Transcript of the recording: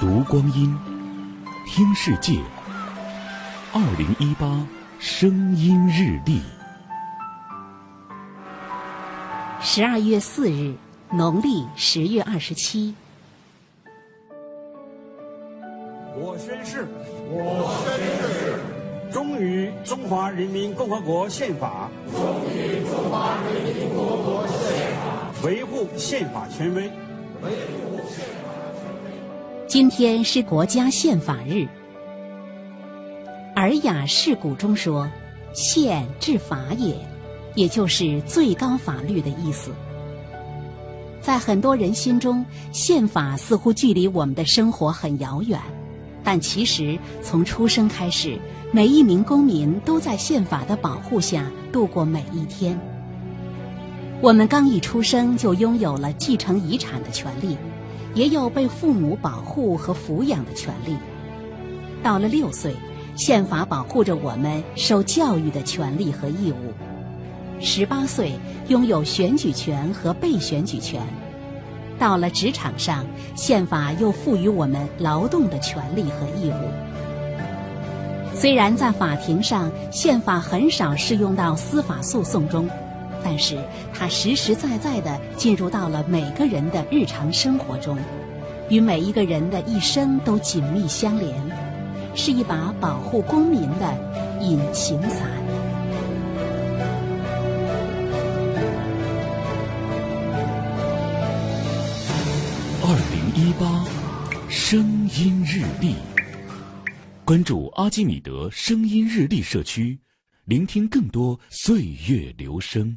读光阴，听世界。二零一八声音日历，十二月四日，农历十月二十七。我宣誓，我宣誓，忠于中华人民共和国宪法，忠于中华人民共和国宪法，维护宪法权威，维护宪法权威。今天是国家宪法日。《尔雅释古》中说：“宪治法也”，也就是最高法律的意思。在很多人心中，宪法似乎距离我们的生活很遥远，但其实从出生开始，每一名公民都在宪法的保护下度过每一天。我们刚一出生就拥有了继承遗产的权利，也有被父母保护和抚养的权利。到了六岁。宪法保护着我们受教育的权利和义务。十八岁拥有选举权和被选举权。到了职场上，宪法又赋予我们劳动的权利和义务。虽然在法庭上，宪法很少适用到司法诉讼中，但是它实实在在地进入到了每个人的日常生活中，与每一个人的一生都紧密相连。是一把保护公民的隐形伞。二零一八声音日历，关注阿基米德声音日历社区，聆听更多岁月流声。